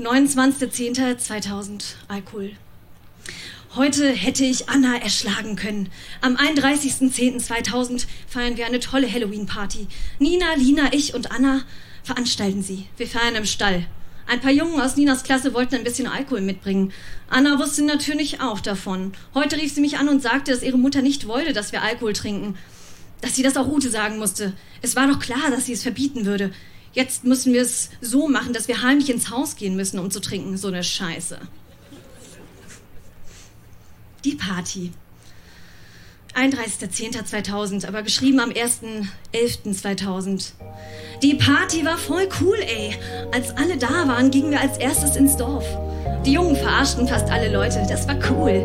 29.10.2000, Alkohol. Heute hätte ich Anna erschlagen können. Am 31.10.2000 feiern wir eine tolle Halloween-Party. Nina, Lina, ich und Anna veranstalten sie. Wir feiern im Stall. Ein paar Jungen aus Ninas Klasse wollten ein bisschen Alkohol mitbringen. Anna wusste natürlich auch davon. Heute rief sie mich an und sagte, dass ihre Mutter nicht wollte, dass wir Alkohol trinken. Dass sie das auch Ute sagen musste. Es war doch klar, dass sie es verbieten würde. Jetzt müssen wir es so machen, dass wir heimlich ins Haus gehen müssen, um zu trinken. So eine Scheiße. Die Party. 31.10.2000, aber geschrieben am 1.11.2000. Die Party war voll cool, ey. Als alle da waren, gingen wir als erstes ins Dorf. Die Jungen verarschten fast alle Leute. Das war cool.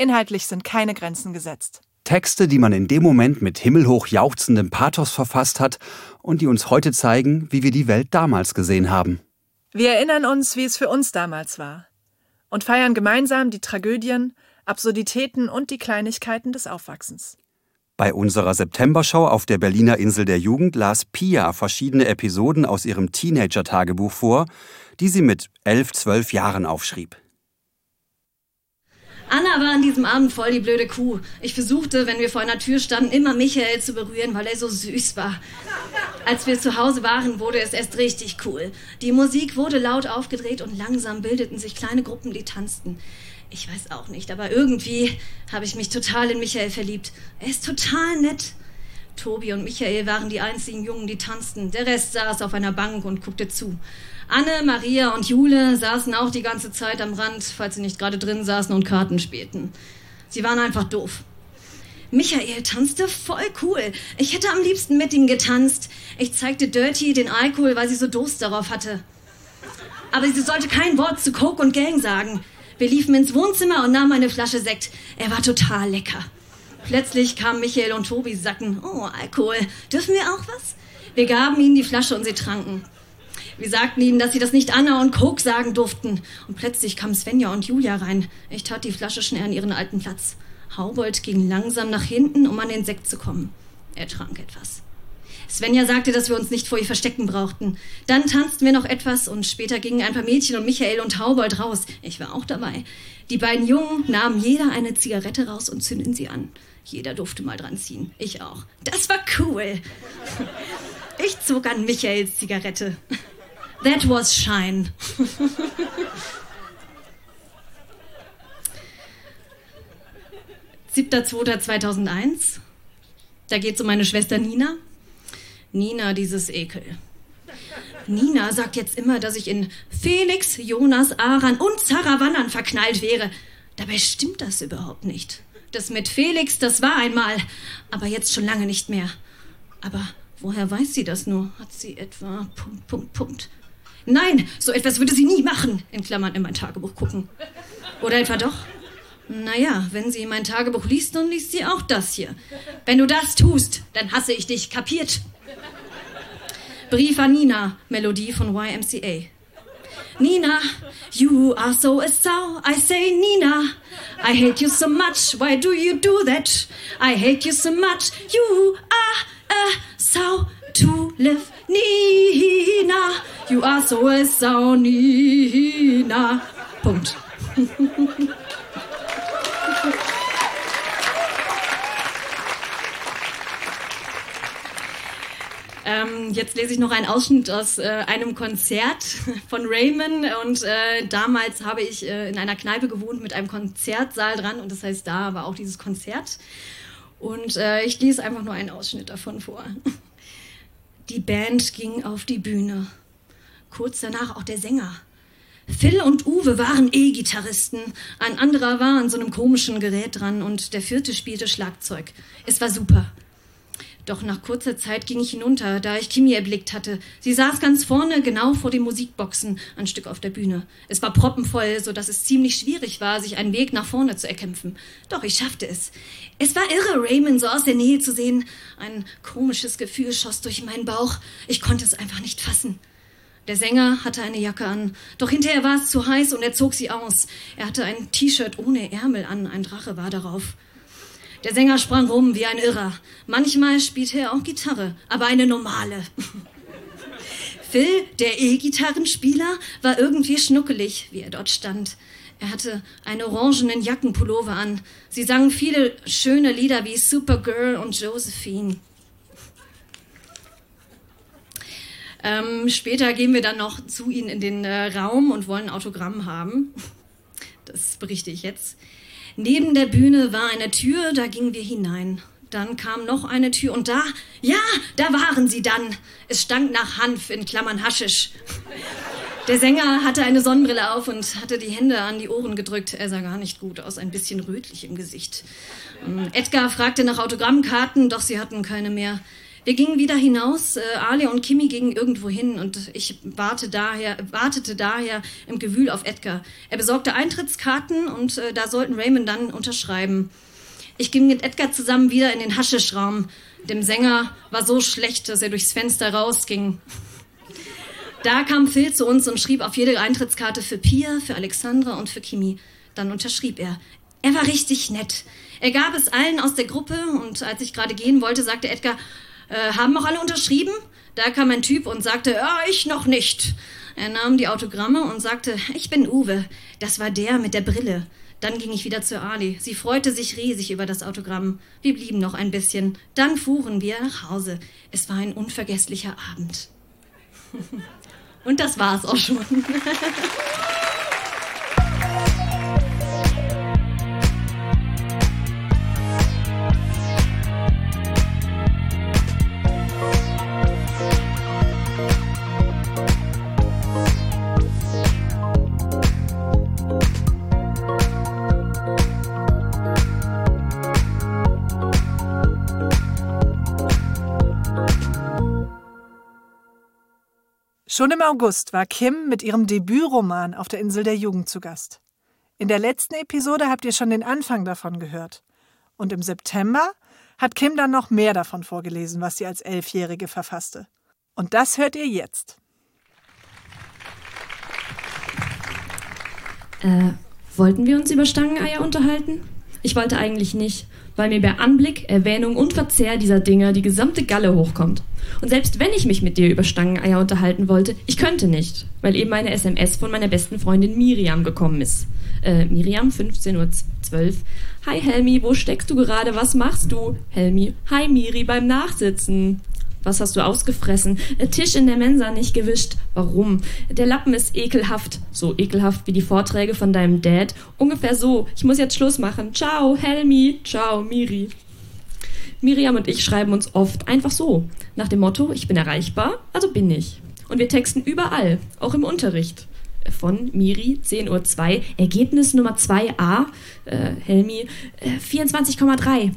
Inhaltlich sind keine Grenzen gesetzt. Texte, die man in dem Moment mit himmelhoch jauchzendem Pathos verfasst hat und die uns heute zeigen, wie wir die Welt damals gesehen haben. Wir erinnern uns, wie es für uns damals war und feiern gemeinsam die Tragödien, Absurditäten und die Kleinigkeiten des Aufwachsens. Bei unserer Septembershow auf der Berliner Insel der Jugend las Pia verschiedene Episoden aus ihrem Teenager-Tagebuch vor, die sie mit elf, zwölf Jahren aufschrieb. Anna war an diesem Abend voll die blöde Kuh. Ich versuchte, wenn wir vor einer Tür standen, immer Michael zu berühren, weil er so süß war. Als wir zu Hause waren, wurde es erst richtig cool. Die Musik wurde laut aufgedreht und langsam bildeten sich kleine Gruppen, die tanzten. Ich weiß auch nicht, aber irgendwie habe ich mich total in Michael verliebt. Er ist total nett. Tobi und Michael waren die einzigen Jungen, die tanzten. Der Rest saß auf einer Bank und guckte zu. Anne, Maria und Jule saßen auch die ganze Zeit am Rand, falls sie nicht gerade drin saßen und Karten spielten. Sie waren einfach doof. Michael tanzte voll cool. Ich hätte am liebsten mit ihm getanzt. Ich zeigte Dirty den Alkohol, weil sie so Durst darauf hatte. Aber sie sollte kein Wort zu Coke und Gang sagen. Wir liefen ins Wohnzimmer und nahmen eine Flasche Sekt. Er war total lecker. Plötzlich kamen Michael und Tobi, sagten, oh, Alkohol, dürfen wir auch was? Wir gaben ihnen die Flasche und sie tranken. Wir sagten ihnen, dass sie das nicht Anna und Coke sagen durften. Und plötzlich kamen Svenja und Julia rein. Ich tat die Flasche schnell an ihren alten Platz. Haubold ging langsam nach hinten, um an den Sekt zu kommen. Er trank etwas. Svenja sagte, dass wir uns nicht vor ihr verstecken brauchten. Dann tanzten wir noch etwas und später gingen ein paar Mädchen und Michael und Haubold raus. Ich war auch dabei. Die beiden Jungen nahmen jeder eine Zigarette raus und zündeten sie an. Jeder durfte mal dran ziehen. Ich auch. Das war cool. Ich zog an Michaels Zigarette. That was Shine. Siebter, zweiter 2001. Da geht es um meine Schwester Nina. Nina, dieses Ekel. Nina sagt jetzt immer, dass ich in Felix, Jonas, Aran und Sarah Wannern verknallt wäre. Dabei stimmt das überhaupt nicht. Das mit Felix, das war einmal, aber jetzt schon lange nicht mehr. Aber woher weiß sie das nur? Hat sie etwa Punkt, Punkt, Punkt. Nein, so etwas würde sie nie machen, in Klammern in mein Tagebuch gucken. Oder etwa doch? Naja, wenn sie mein Tagebuch liest, dann liest sie auch das hier. Wenn du das tust, dann hasse ich dich, kapiert? Brief an Nina, Melodie von YMCA. Nina, you are so a sow. I say, Nina, I hate you so much. Why do you do that? I hate you so much. You are a sow to live. Nina, you are so a sow, Nina. Punkt. Ähm, jetzt lese ich noch einen Ausschnitt aus äh, einem Konzert von Raymond. Und äh, damals habe ich äh, in einer Kneipe gewohnt mit einem Konzertsaal dran. Und das heißt, da war auch dieses Konzert. Und äh, ich lese einfach nur einen Ausschnitt davon vor. Die Band ging auf die Bühne. Kurz danach auch der Sänger. Phil und Uwe waren E-Gitarristen. Ein anderer war an so einem komischen Gerät dran und der vierte spielte Schlagzeug. Es war super. Doch nach kurzer Zeit ging ich hinunter, da ich Kimi erblickt hatte. Sie saß ganz vorne, genau vor den Musikboxen, ein Stück auf der Bühne. Es war proppenvoll, so dass es ziemlich schwierig war, sich einen Weg nach vorne zu erkämpfen. Doch ich schaffte es. Es war irre, Raymond so aus der Nähe zu sehen. Ein komisches Gefühl schoss durch meinen Bauch. Ich konnte es einfach nicht fassen. Der Sänger hatte eine Jacke an, doch hinterher war es zu heiß und er zog sie aus. Er hatte ein T-Shirt ohne Ärmel an, ein Drache war darauf. Der Sänger sprang rum wie ein Irrer. Manchmal spielte er auch Gitarre, aber eine normale. Phil, der E-Gitarrenspieler, war irgendwie schnuckelig, wie er dort stand. Er hatte einen orangenen Jackenpullover an. Sie sangen viele schöne Lieder wie Supergirl und Josephine. Ähm, später gehen wir dann noch zu ihnen in den äh, Raum und wollen Autogramm haben. Das berichte ich jetzt. Neben der Bühne war eine Tür, da gingen wir hinein. Dann kam noch eine Tür und da, ja, da waren sie dann. Es stank nach Hanf in Klammern Haschisch. Der Sänger hatte eine Sonnenbrille auf und hatte die Hände an die Ohren gedrückt. Er sah gar nicht gut aus, ein bisschen rötlich im Gesicht. Ähm, Edgar fragte nach Autogrammkarten, doch sie hatten keine mehr. Wir gingen wieder hinaus, äh, Ali und Kimi gingen irgendwo hin und ich warte daher, wartete daher im Gewühl auf Edgar. Er besorgte Eintrittskarten und äh, da sollten Raymond dann unterschreiben. Ich ging mit Edgar zusammen wieder in den Haschischraum. Dem Sänger war so schlecht, dass er durchs Fenster rausging. Da kam Phil zu uns und schrieb auf jede Eintrittskarte für Pia, für Alexandra und für Kimi. Dann unterschrieb er. Er war richtig nett. Er gab es allen aus der Gruppe und als ich gerade gehen wollte, sagte Edgar, äh, haben auch alle unterschrieben? Da kam ein Typ und sagte, ja, ich noch nicht. Er nahm die Autogramme und sagte, ich bin Uwe. Das war der mit der Brille. Dann ging ich wieder zu Ali. Sie freute sich riesig über das Autogramm. Wir blieben noch ein bisschen. Dann fuhren wir nach Hause. Es war ein unvergesslicher Abend. und das war's auch schon. Schon im August war Kim mit ihrem Debütroman auf der Insel der Jugend zu Gast. In der letzten Episode habt ihr schon den Anfang davon gehört. Und im September hat Kim dann noch mehr davon vorgelesen, was sie als Elfjährige verfasste. Und das hört ihr jetzt. Äh, wollten wir uns über Stangeneier unterhalten? Ich wollte eigentlich nicht, weil mir bei Anblick, Erwähnung und Verzehr dieser Dinge die gesamte Galle hochkommt. Und selbst wenn ich mich mit dir über Stangeneier unterhalten wollte, ich könnte nicht, weil eben eine SMS von meiner besten Freundin Miriam gekommen ist. Äh, Miriam, 15.12 Uhr. Hi Helmi, wo steckst du gerade? Was machst du? Helmi, hi Miri beim Nachsitzen. Was hast du ausgefressen? Tisch in der Mensa nicht gewischt. Warum? Der Lappen ist ekelhaft. So ekelhaft wie die Vorträge von deinem Dad. Ungefähr so. Ich muss jetzt Schluss machen. Ciao, Helmi. Ciao, Miri. Miriam und ich schreiben uns oft einfach so. Nach dem Motto, ich bin erreichbar, also bin ich. Und wir texten überall, auch im Unterricht. Von Miri, 10.02 Uhr, Ergebnis Nummer 2a, äh, Helmi, äh, 24,3.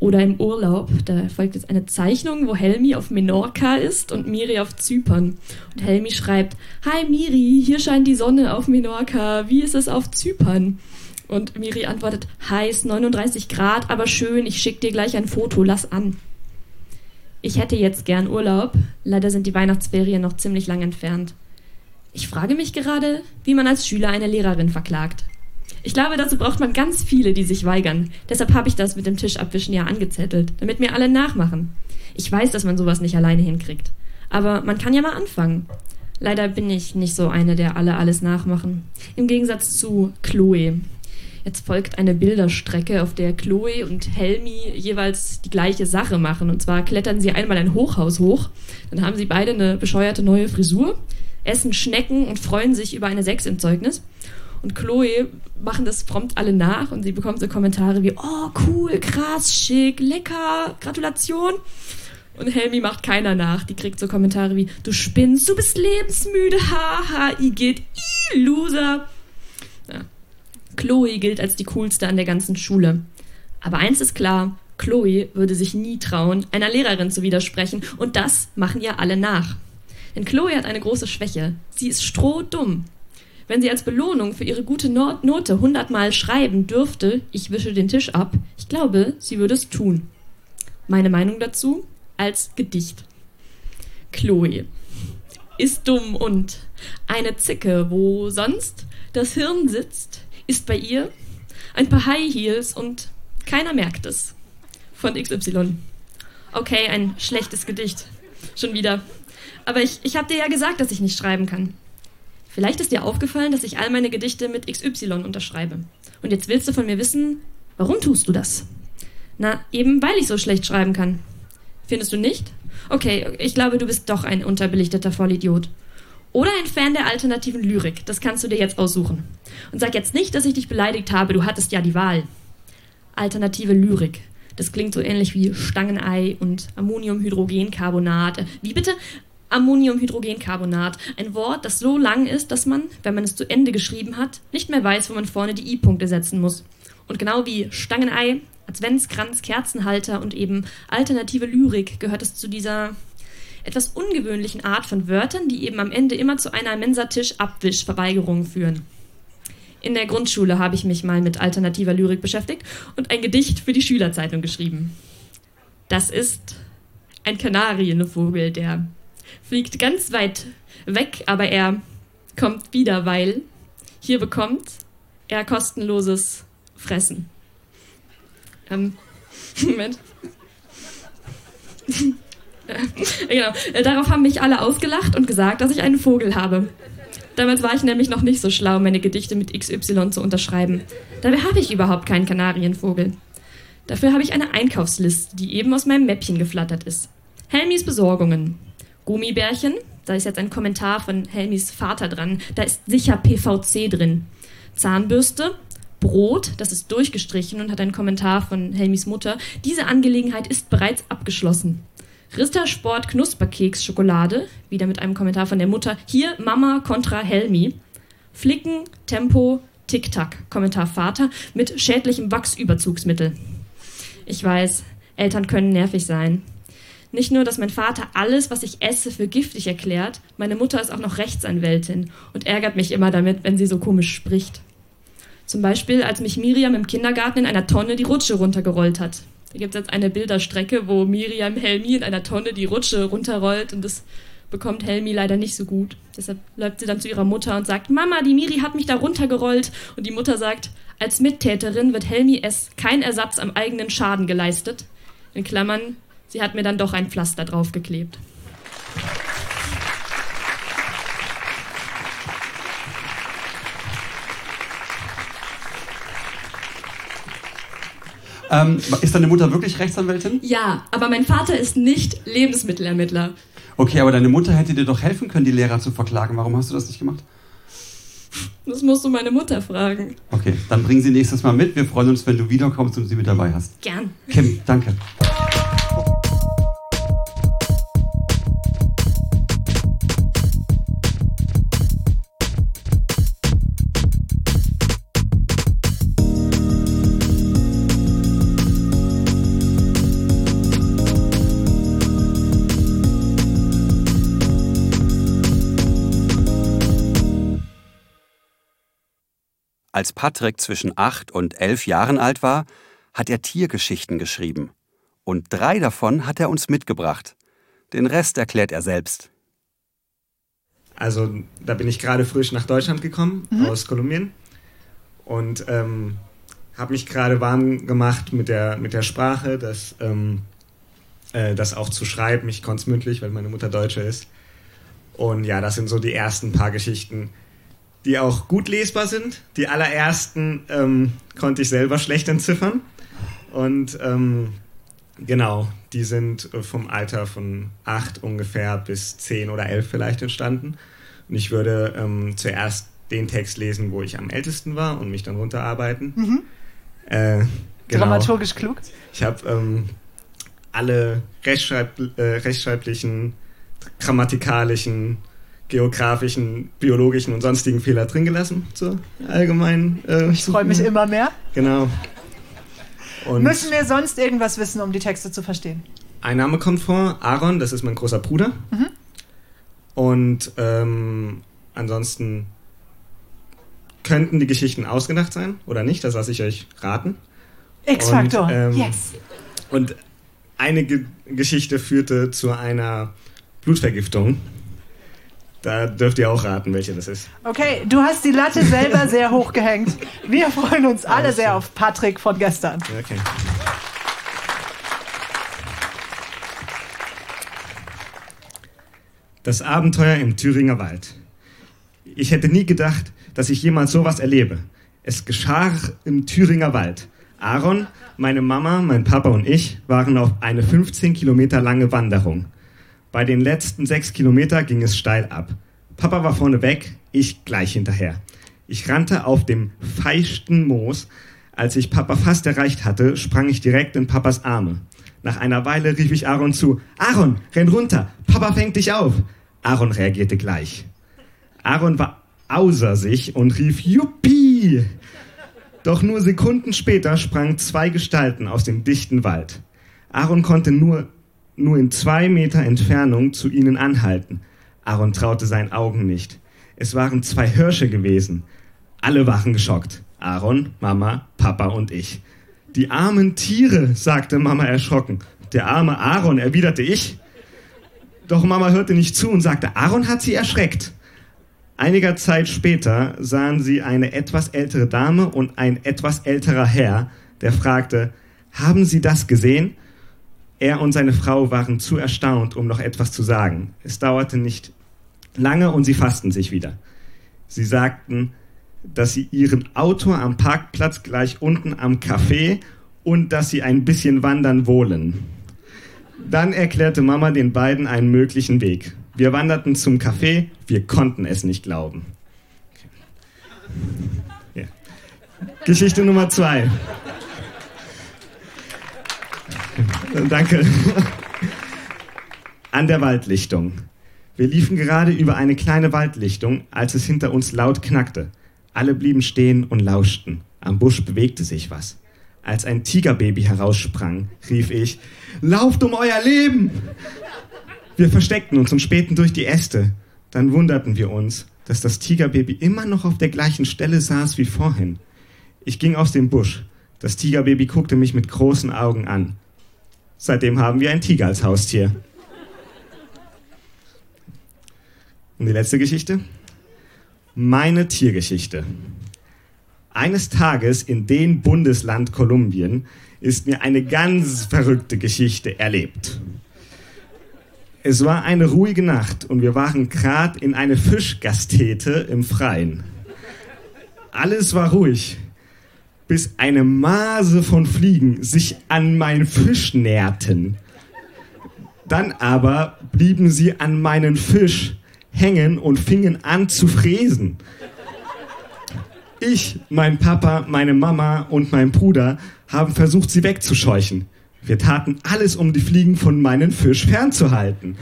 Oder im Urlaub, da folgt jetzt eine Zeichnung, wo Helmi auf Menorca ist und Miri auf Zypern. Und Helmi schreibt, Hi Miri, hier scheint die Sonne auf Menorca, wie ist es auf Zypern? Und Miri antwortet, heiß, 39 Grad, aber schön, ich schick dir gleich ein Foto, lass an. Ich hätte jetzt gern Urlaub, leider sind die Weihnachtsferien noch ziemlich lang entfernt. Ich frage mich gerade, wie man als Schüler eine Lehrerin verklagt. Ich glaube, dazu braucht man ganz viele, die sich weigern. Deshalb habe ich das mit dem Tischabwischen ja angezettelt, damit mir alle nachmachen. Ich weiß, dass man sowas nicht alleine hinkriegt. Aber man kann ja mal anfangen. Leider bin ich nicht so eine, der alle alles nachmachen. Im Gegensatz zu Chloe. Jetzt folgt eine Bilderstrecke, auf der Chloe und Helmi jeweils die gleiche Sache machen. Und zwar klettern sie einmal ein Hochhaus hoch, dann haben sie beide eine bescheuerte neue Frisur, essen Schnecken und freuen sich über eine Sechs im Zeugnis. Und Chloe machen das prompt alle nach und sie bekommt so Kommentare wie, oh cool, krass, schick, lecker, Gratulation. Und Helmi macht keiner nach. Die kriegt so Kommentare wie, du spinnst, du bist lebensmüde, haha, Igitt, i, Loser. Ja. Chloe gilt als die coolste an der ganzen Schule. Aber eins ist klar, Chloe würde sich nie trauen, einer Lehrerin zu widersprechen, und das machen ihr alle nach. Denn Chloe hat eine große Schwäche. Sie ist strohdumm. Wenn sie als Belohnung für ihre gute Note hundertmal schreiben dürfte, ich wische den Tisch ab, ich glaube, sie würde es tun. Meine Meinung dazu als Gedicht. Chloe ist dumm und eine Zicke, wo sonst das Hirn sitzt, ist bei ihr ein paar High Heels und keiner merkt es. Von XY. Okay, ein schlechtes Gedicht. Schon wieder. Aber ich, ich habe dir ja gesagt, dass ich nicht schreiben kann. Vielleicht ist dir aufgefallen, dass ich all meine Gedichte mit XY unterschreibe. Und jetzt willst du von mir wissen, warum tust du das? Na, eben weil ich so schlecht schreiben kann. Findest du nicht? Okay, ich glaube, du bist doch ein unterbelichteter Vollidiot. Oder ein Fan der alternativen Lyrik. Das kannst du dir jetzt aussuchen. Und sag jetzt nicht, dass ich dich beleidigt habe, du hattest ja die Wahl. Alternative Lyrik. Das klingt so ähnlich wie Stangenei und Ammoniumhydrogencarbonat. Wie bitte? Ammoniumhydrogencarbonat. Ein Wort, das so lang ist, dass man, wenn man es zu Ende geschrieben hat, nicht mehr weiß, wo man vorne die I-Punkte setzen muss. Und genau wie Stangenei, Adventskranz, Kerzenhalter und eben alternative Lyrik gehört es zu dieser etwas ungewöhnlichen Art von Wörtern, die eben am Ende immer zu einer Mensatisch-Abwischverweigerung führen. In der Grundschule habe ich mich mal mit alternativer Lyrik beschäftigt und ein Gedicht für die Schülerzeitung geschrieben. Das ist ein Kanarienvogel, der fliegt ganz weit weg, aber er kommt wieder, weil hier bekommt er kostenloses Fressen. Ähm, Moment. genau. Äh, darauf haben mich alle ausgelacht und gesagt, dass ich einen Vogel habe. Damals war ich nämlich noch nicht so schlau, meine Gedichte mit XY zu unterschreiben. Dabei habe ich überhaupt keinen Kanarienvogel. Dafür habe ich eine Einkaufsliste, die eben aus meinem Mäppchen geflattert ist. Helmis Besorgungen. Gummibärchen, da ist jetzt ein Kommentar von Helmis Vater dran, da ist sicher PVC drin. Zahnbürste, Brot, das ist durchgestrichen und hat einen Kommentar von Helmis Mutter. Diese Angelegenheit ist bereits abgeschlossen. Rittersport Knusperkeks Schokolade, wieder mit einem Kommentar von der Mutter. Hier Mama kontra Helmi. Flicken, Tempo, Tic-Tac, Kommentar Vater, mit schädlichem Wachsüberzugsmittel. Ich weiß, Eltern können nervig sein. Nicht nur, dass mein Vater alles, was ich esse, für giftig erklärt, meine Mutter ist auch noch Rechtsanwältin und ärgert mich immer damit, wenn sie so komisch spricht. Zum Beispiel, als mich Miriam im Kindergarten in einer Tonne die Rutsche runtergerollt hat. Da gibt es jetzt eine Bilderstrecke, wo Miriam Helmi in einer Tonne die Rutsche runterrollt und das bekommt Helmi leider nicht so gut. Deshalb läuft sie dann zu ihrer Mutter und sagt, Mama, die Miri hat mich da runtergerollt. Und die Mutter sagt, als Mittäterin wird Helmi es kein Ersatz am eigenen Schaden geleistet. In Klammern, sie hat mir dann doch ein Pflaster draufgeklebt. Ähm, ist deine Mutter wirklich Rechtsanwältin? Ja, aber mein Vater ist nicht Lebensmittelermittler. Okay, aber deine Mutter hätte dir doch helfen können, die Lehrer zu verklagen. Warum hast du das nicht gemacht? Das musst du meine Mutter fragen. Okay, dann bring sie nächstes Mal mit. Wir freuen uns, wenn du wiederkommst und sie mit dabei hast. Gern. Kim, danke. Als Patrick zwischen acht und elf Jahren alt war, hat er Tiergeschichten geschrieben. Und drei davon hat er uns mitgebracht. Den Rest erklärt er selbst. Also, da bin ich gerade frisch nach Deutschland gekommen, mhm. aus Kolumbien. Und ähm, habe mich gerade warm gemacht mit der, mit der Sprache, das, ähm, äh, das auch zu schreiben. Ich konnte es mündlich, weil meine Mutter Deutsche ist. Und ja, das sind so die ersten paar Geschichten, die auch gut lesbar sind. Die allerersten ähm, konnte ich selber schlecht entziffern. Und ähm, genau, die sind äh, vom Alter von acht ungefähr bis zehn oder elf vielleicht entstanden. Und ich würde ähm, zuerst den Text lesen, wo ich am ältesten war und mich dann runterarbeiten. Mhm. Äh, genau. Dramaturgisch klug. Ich habe ähm, alle rechtschreib äh, rechtschreiblichen, grammatikalischen, geografischen, biologischen und sonstigen Fehler drin gelassen. Zur allgemeinen. Äh, ich freue mich immer mehr. Genau. Und Müssen wir sonst irgendwas wissen, um die Texte zu verstehen? Ein Name kommt vor, Aaron, das ist mein großer Bruder. Mhm. Und ähm, ansonsten könnten die Geschichten ausgedacht sein oder nicht, das lasse ich euch raten. X-Faktor, ähm, yes. Und eine Ge Geschichte führte zu einer Blutvergiftung. Da dürft ihr auch raten, welche das ist. Okay, du hast die Latte selber sehr hoch gehängt. Wir freuen uns alle sehr auf Patrick von gestern. Okay. Das Abenteuer im Thüringer Wald. Ich hätte nie gedacht, dass ich jemals sowas erlebe. Es geschah im Thüringer Wald. Aaron, meine Mama, mein Papa und ich waren auf eine 15 Kilometer lange Wanderung. Bei den letzten sechs Kilometer ging es steil ab. Papa war vorne weg, ich gleich hinterher. Ich rannte auf dem feisten Moos. Als ich Papa fast erreicht hatte, sprang ich direkt in Papas Arme. Nach einer Weile rief ich Aaron zu, Aaron, renn runter, Papa fängt dich auf. Aaron reagierte gleich. Aaron war außer sich und rief, Juppie! Doch nur Sekunden später sprangen zwei Gestalten aus dem dichten Wald. Aaron konnte nur, nur in zwei Meter Entfernung zu ihnen anhalten. Aaron traute seinen Augen nicht. Es waren zwei Hirsche gewesen. Alle waren geschockt. Aaron, Mama, Papa und ich. Die armen Tiere, sagte Mama erschrocken. Der arme Aaron, erwiderte ich. Doch Mama hörte nicht zu und sagte, Aaron hat sie erschreckt. Einiger Zeit später sahen sie eine etwas ältere Dame und ein etwas älterer Herr, der fragte, haben Sie das gesehen? Er und seine Frau waren zu erstaunt, um noch etwas zu sagen. Es dauerte nicht lange und sie fassten sich wieder. Sie sagten, dass sie ihren Auto am Parkplatz gleich unten am Café und dass sie ein bisschen wandern wollen. Dann erklärte Mama den beiden einen möglichen Weg. Wir wanderten zum Café, wir konnten es nicht glauben. Ja. Geschichte Nummer zwei. Danke. An der Waldlichtung. Wir liefen gerade über eine kleine Waldlichtung, als es hinter uns laut knackte. Alle blieben stehen und lauschten. Am Busch bewegte sich was. Als ein Tigerbaby heraussprang, rief ich, Lauft um euer Leben! Wir versteckten uns und spähten durch die Äste. Dann wunderten wir uns, dass das Tigerbaby immer noch auf der gleichen Stelle saß wie vorhin. Ich ging aus dem Busch. Das Tigerbaby guckte mich mit großen Augen an. Seitdem haben wir ein Tiger als Haustier. Und die letzte Geschichte? Meine Tiergeschichte. Eines Tages in dem Bundesland Kolumbien ist mir eine ganz verrückte Geschichte erlebt. Es war eine ruhige Nacht und wir waren gerade in eine Fischgastete im Freien. Alles war ruhig, bis eine Mase von Fliegen sich an meinen Fisch näherten. Dann aber blieben sie an meinen Fisch hängen und fingen an zu fräsen. Ich, mein Papa, meine Mama und mein Bruder haben versucht, sie wegzuscheuchen. Wir taten alles, um die Fliegen von meinem Fisch fernzuhalten.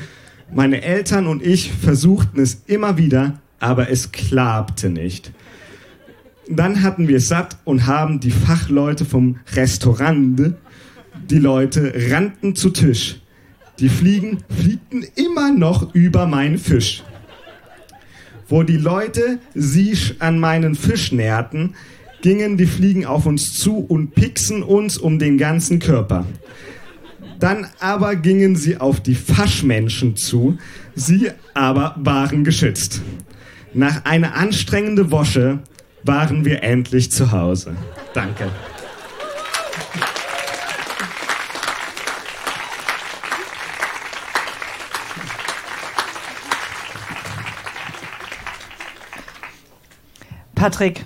Meine Eltern und ich versuchten es immer wieder, aber es klappte nicht. Dann hatten wir es satt und haben die Fachleute vom Restaurant, die Leute rannten zu Tisch. Die Fliegen fliegten immer noch über meinen Fisch wo die Leute sich an meinen Fisch näherten, gingen die Fliegen auf uns zu und pixen uns um den ganzen Körper. Dann aber gingen sie auf die Faschmenschen zu, sie aber waren geschützt. Nach einer anstrengenden Wosche waren wir endlich zu Hause. Danke. Patrick,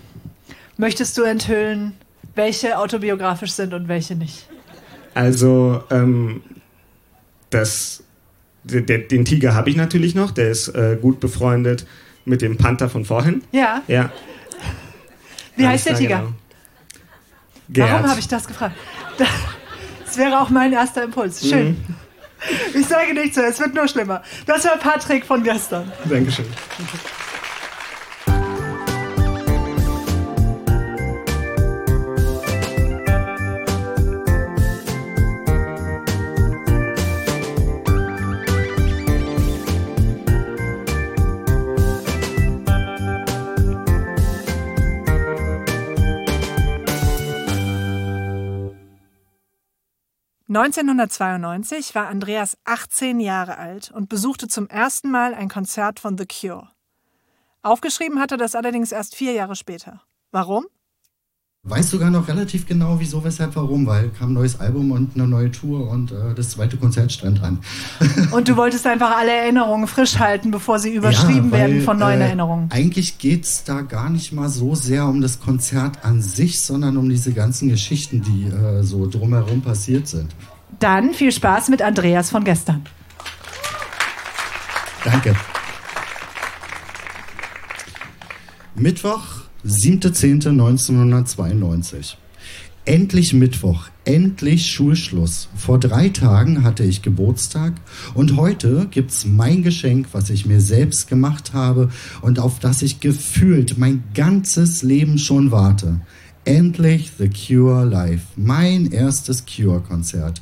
möchtest du enthüllen, welche autobiografisch sind und welche nicht? Also, ähm, das, den, Tiger habe ich natürlich noch, der ist äh, gut befreundet mit dem Panther von vorhin. Ja. Ja. Wie heißt der Tiger? Genau. Warum habe ich das gefragt? Das wäre auch mein erster Impuls. Schön. Mhm. Ich sage nichts mehr, es wird nur schlimmer. Das war Patrick von gestern. Dankeschön. 1992 war Andreas 18 Jahre alt und besuchte zum ersten Mal ein Konzert von The Cure. Aufgeschrieben hatte das allerdings erst vier Jahre später. Warum? Weiß sogar noch relativ genau, wieso, weshalb, warum, weil kam ein neues Album und eine neue Tour und äh, das zweite Konzert stand an. und du wolltest einfach alle Erinnerungen frisch halten, bevor sie überschrieben ja, weil, werden von neuen äh, Erinnerungen. Eigentlich geht es da gar nicht mal so sehr um das Konzert an sich, sondern um diese ganzen Geschichten, die äh, so drumherum passiert sind. Dann viel Spaß mit Andreas von gestern. Danke. Mittwoch, 7.10.1992. Endlich Mittwoch, endlich Schulschluss. Vor drei Tagen hatte ich Geburtstag und heute gibt's mein Geschenk, was ich mir selbst gemacht habe und auf das ich gefühlt mein ganzes Leben schon warte. Endlich The Cure Live, mein erstes Cure-Konzert.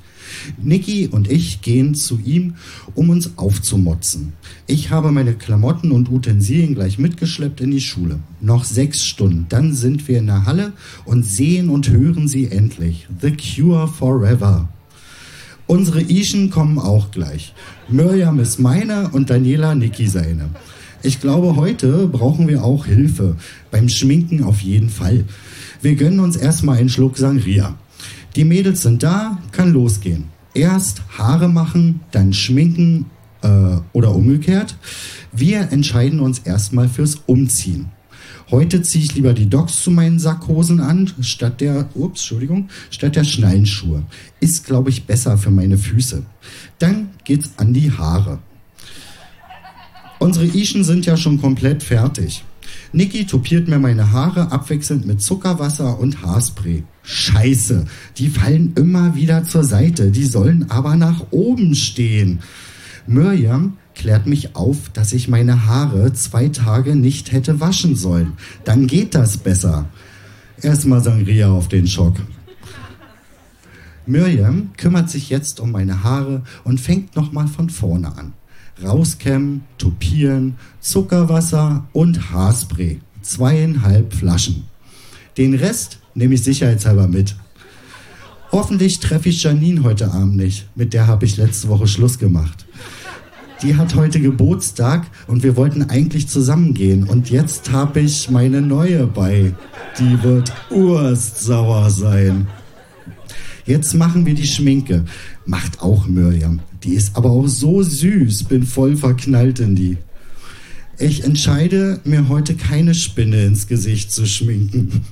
Niki und ich gehen zu ihm, um uns aufzumotzen. Ich habe meine Klamotten und Utensilien gleich mitgeschleppt in die Schule. Noch sechs Stunden, dann sind wir in der Halle und sehen und hören sie endlich. The Cure Forever. Unsere Ischen kommen auch gleich. Mirjam ist meine und Daniela Niki seine. Ich glaube, heute brauchen wir auch Hilfe. Beim Schminken auf jeden Fall. Wir gönnen uns erstmal einen Schluck Sangria. Die Mädels sind da, kann losgehen. Erst Haare machen, dann schminken äh, oder umgekehrt. Wir entscheiden uns erstmal fürs Umziehen. Heute ziehe ich lieber die Docks zu meinen Sackhosen an, statt der, ups, Entschuldigung, statt der Schnallenschuhe. Ist, glaube ich, besser für meine Füße. Dann geht's an die Haare. Unsere Ischen sind ja schon komplett fertig. Niki tupiert mir meine Haare abwechselnd mit Zuckerwasser und Haarspray. Scheiße, die fallen immer wieder zur Seite, die sollen aber nach oben stehen. Mirjam klärt mich auf, dass ich meine Haare zwei Tage nicht hätte waschen sollen. Dann geht das besser. Erstmal Sangria auf den Schock. Mirjam kümmert sich jetzt um meine Haare und fängt nochmal von vorne an. Rauskämmen, tupieren, Zuckerwasser und Haarspray. Zweieinhalb Flaschen. Den Rest nehme ich sicherheitshalber mit. Hoffentlich treffe ich Janine heute Abend nicht. Mit der habe ich letzte Woche Schluss gemacht. Die hat heute Geburtstag und wir wollten eigentlich zusammengehen. Und jetzt habe ich meine neue bei. Die wird urstsauer sein. Jetzt machen wir die Schminke. Macht auch Miriam. Die ist aber auch so süß. Bin voll verknallt in die. Ich entscheide, mir heute keine Spinne ins Gesicht zu schminken.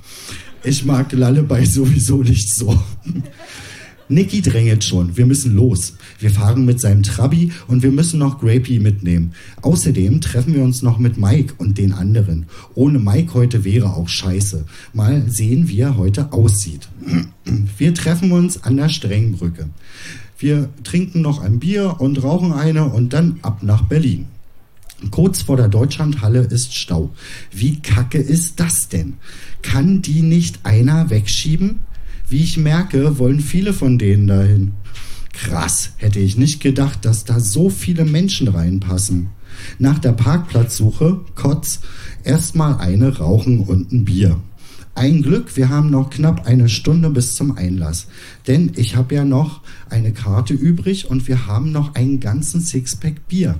Ich mag Lullaby sowieso nicht so. Niki drängelt schon. Wir müssen los. Wir fahren mit seinem Trabi und wir müssen noch Grapey mitnehmen. Außerdem treffen wir uns noch mit Mike und den anderen. Ohne Mike heute wäre auch scheiße. Mal sehen, wie er heute aussieht. Wir treffen uns an der Strengbrücke. Wir trinken noch ein Bier und rauchen eine und dann ab nach Berlin. Kurz vor der Deutschlandhalle ist Stau. Wie kacke ist das denn? Kann die nicht einer wegschieben? Wie ich merke, wollen viele von denen dahin. Krass, hätte ich nicht gedacht, dass da so viele Menschen reinpassen. Nach der Parkplatzsuche, Kotz, erstmal eine rauchen und ein Bier. Ein Glück, wir haben noch knapp eine Stunde bis zum Einlass. Denn ich habe ja noch eine Karte übrig und wir haben noch einen ganzen Sixpack Bier.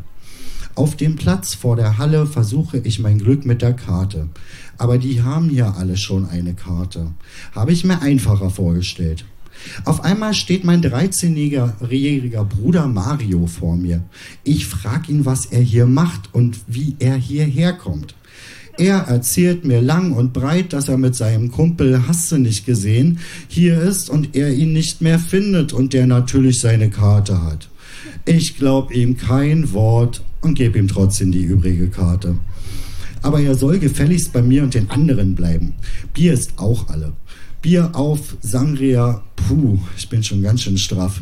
Auf dem Platz vor der Halle versuche ich mein Glück mit der Karte. Aber die haben ja alle schon eine Karte. Habe ich mir einfacher vorgestellt. Auf einmal steht mein 13-jähriger Bruder Mario vor mir. Ich frage ihn, was er hier macht und wie er hierher kommt. Er erzählt mir lang und breit, dass er mit seinem Kumpel Hasse nicht gesehen hier ist und er ihn nicht mehr findet und der natürlich seine Karte hat. Ich glaube ihm kein Wort und gebe ihm trotzdem die übrige Karte. Aber er soll gefälligst bei mir und den anderen bleiben. Bier ist auch alle. Bier auf, Sangria, puh, ich bin schon ganz schön straff.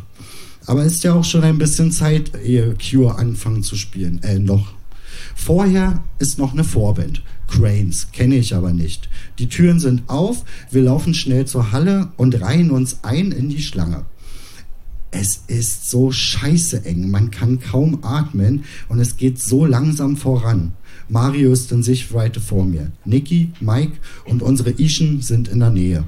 Aber ist ja auch schon ein bisschen Zeit, ehe Cure anfangen zu spielen. Äh, noch. Vorher ist noch eine Vorband. Cranes, kenne ich aber nicht. Die Türen sind auf, wir laufen schnell zur Halle und reihen uns ein in die Schlange. Es ist so scheiße eng, man kann kaum atmen und es geht so langsam voran. Mario ist in Sichtweite vor mir. Niki, Mike und unsere Ischen sind in der Nähe.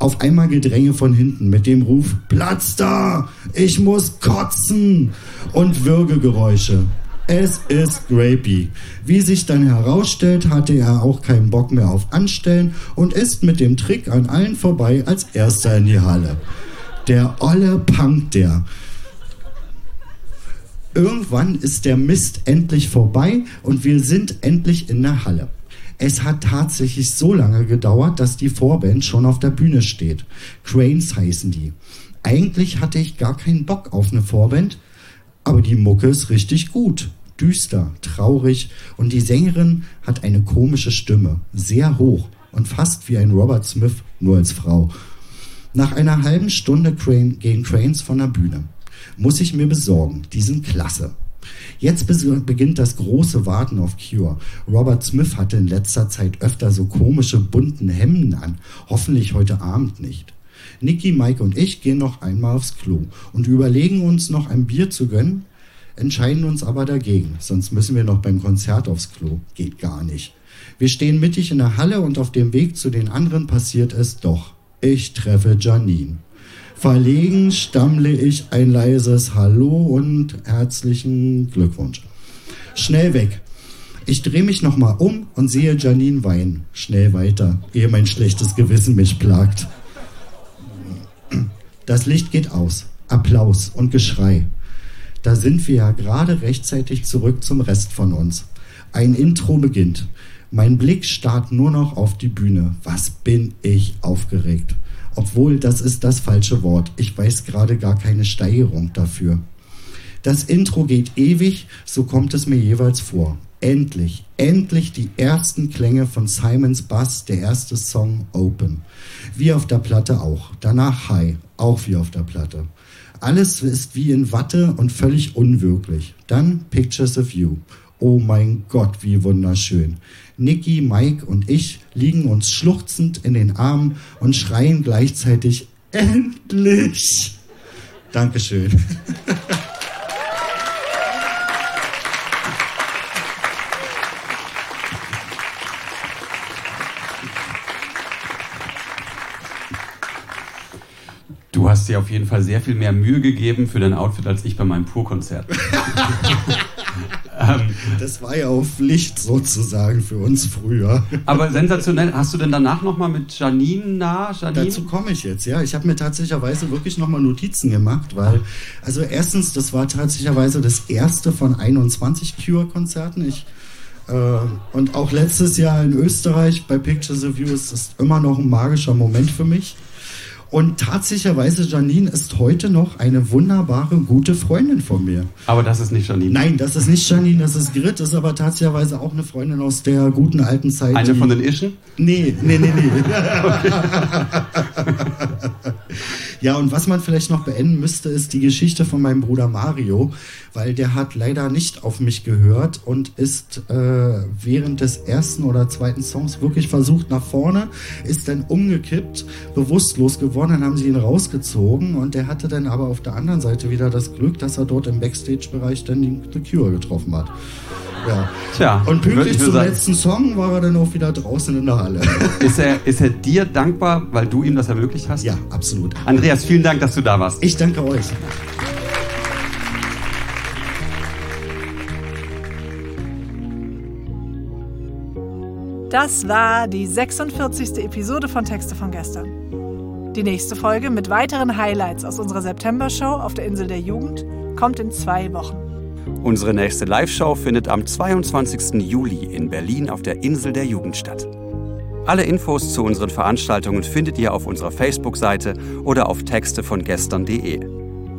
Auf einmal Gedränge von hinten mit dem Ruf Platz da, ich muss kotzen und Würgegeräusche. Es ist Grapey. Wie sich dann herausstellt, hatte er auch keinen Bock mehr auf Anstellen und ist mit dem Trick an allen vorbei als erster in die Halle. Der olle Punk, der. Irgendwann ist der Mist endlich vorbei und wir sind endlich in der Halle. Es hat tatsächlich so lange gedauert, dass die Vorband schon auf der Bühne steht. Cranes heißen die. Eigentlich hatte ich gar keinen Bock auf eine Vorband, aber die Mucke ist richtig gut. Düster, traurig und die Sängerin hat eine komische Stimme, sehr hoch und fast wie ein Robert Smith, nur als Frau. Nach einer halben Stunde gehen Cranes von der Bühne. Muss ich mir besorgen, die sind klasse. Jetzt beginnt das große Warten auf Cure. Robert Smith hatte in letzter Zeit öfter so komische bunten Hemden an. Hoffentlich heute Abend nicht. Nicky, Mike und ich gehen noch einmal aufs Klo und überlegen uns noch ein Bier zu gönnen, entscheiden uns aber dagegen, sonst müssen wir noch beim Konzert aufs Klo. Geht gar nicht. Wir stehen mittig in der Halle und auf dem Weg zu den anderen passiert es doch. Ich treffe Janine. Verlegen stammle ich ein leises Hallo und herzlichen Glückwunsch. Schnell weg. Ich drehe mich nochmal um und sehe Janine weinen. Schnell weiter, ehe mein schlechtes Gewissen mich plagt. Das Licht geht aus. Applaus und Geschrei. Da sind wir ja gerade rechtzeitig zurück zum Rest von uns. Ein Intro beginnt. Mein Blick starrt nur noch auf die Bühne. Was bin ich aufgeregt. Obwohl, das ist das falsche Wort. Ich weiß gerade gar keine Steigerung dafür. Das Intro geht ewig, so kommt es mir jeweils vor. Endlich, endlich die ersten Klänge von Simons Bass, der erste Song Open. Wie auf der Platte auch. Danach High, auch wie auf der Platte. Alles ist wie in Watte und völlig unwirklich. Dann Pictures of You. Oh mein Gott, wie wunderschön. Niki, Mike und ich liegen uns schluchzend in den Armen und schreien gleichzeitig Endlich! Dankeschön. Du hast dir auf jeden Fall sehr viel mehr Mühe gegeben für dein Outfit als ich bei meinem Pur-Konzert. ähm, das war ja auf Pflicht sozusagen für uns früher. Aber sensationell. Hast du denn danach nochmal mit Janine nah? Janine? Dazu komme ich jetzt, ja. Ich habe mir tatsächlicherweise wirklich nochmal Notizen gemacht, weil, also erstens, das war tatsächlicherweise das erste von 21 Cure-Konzerten. Ich äh, und auch letztes Jahr in Österreich bei Pictures of You ist das immer noch ein magischer Moment für mich. Und tatsächlicherweise, Janine ist heute noch eine wunderbare, gute Freundin von mir. Aber das ist nicht Janine. Nein, das ist nicht Janine, das ist Grit, ist aber tatsächlicherweise auch eine Freundin aus der guten alten Zeit. Eine von den Ischen? Nee, nee, nee, nee. Ja, und was man vielleicht noch beenden müsste, ist die Geschichte von meinem Bruder Mario, weil der hat leider nicht auf mich gehört und ist äh, während des ersten oder zweiten Songs wirklich versucht nach vorne, ist dann umgekippt, bewusstlos geworden, dann haben sie ihn rausgezogen und der hatte dann aber auf der anderen Seite wieder das Glück, dass er dort im Backstage-Bereich dann die The Cure getroffen hat. Ja. Tja, und pünktlich zum sagen, letzten Song war er dann auch wieder draußen in der Halle. Ist er, ist er dir dankbar, weil du ihm das ermöglicht hast? Ja, absolut. Andreas, vielen Dank, dass du da warst. Ich danke euch. Das war die 46. Episode von Texte von gestern. Die nächste Folge mit weiteren Highlights aus unserer September-Show auf der Insel der Jugend kommt in zwei Wochen. Unsere nächste Live-Show findet am 22. Juli in Berlin auf der Insel der Jugend statt. Alle Infos zu unseren Veranstaltungen findet ihr auf unserer Facebook-Seite oder auf textevongestern.de.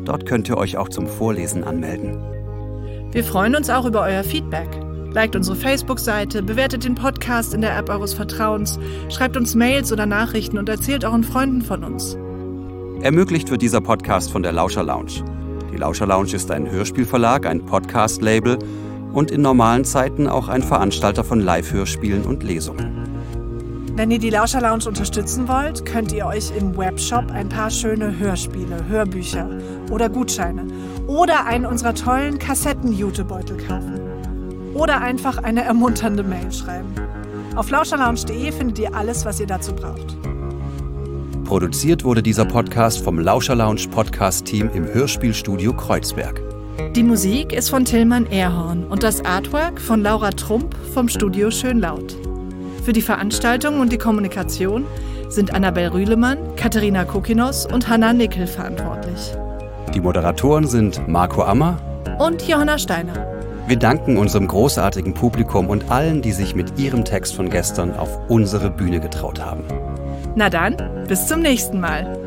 Dort könnt ihr euch auch zum Vorlesen anmelden. Wir freuen uns auch über euer Feedback. Liked unsere Facebook-Seite, bewertet den Podcast in der App eures Vertrauens, schreibt uns Mails oder Nachrichten und erzählt euren Freunden von uns. Ermöglicht wird dieser Podcast von der Lauscher Lounge. Die Lauscher Lounge ist ein Hörspielverlag, ein Podcast-Label und in normalen Zeiten auch ein Veranstalter von Live-Hörspielen und Lesungen. Wenn ihr die Lauscher Lounge unterstützen wollt, könnt ihr euch im Webshop ein paar schöne Hörspiele, Hörbücher oder Gutscheine oder einen unserer tollen Kassetten-Jutebeutel kaufen. Oder einfach eine ermunternde Mail schreiben. Auf lauscherlounge.de findet ihr alles, was ihr dazu braucht. Produziert wurde dieser Podcast vom Lauscher Lounge Podcast Team im Hörspielstudio Kreuzberg. Die Musik ist von Tillmann Erhorn und das Artwork von Laura Trump vom Studio Schönlaut. Für die Veranstaltung und die Kommunikation sind Annabel Rühlemann, Katharina Kokinos und Hanna Nickel verantwortlich. Die Moderatoren sind Marco Ammer Und Johanna Steiner. Wir danken unserem großartigen Publikum und allen, die sich mit ihrem Text von gestern auf unsere Bühne getraut haben. Na dann, bis zum nächsten Mal.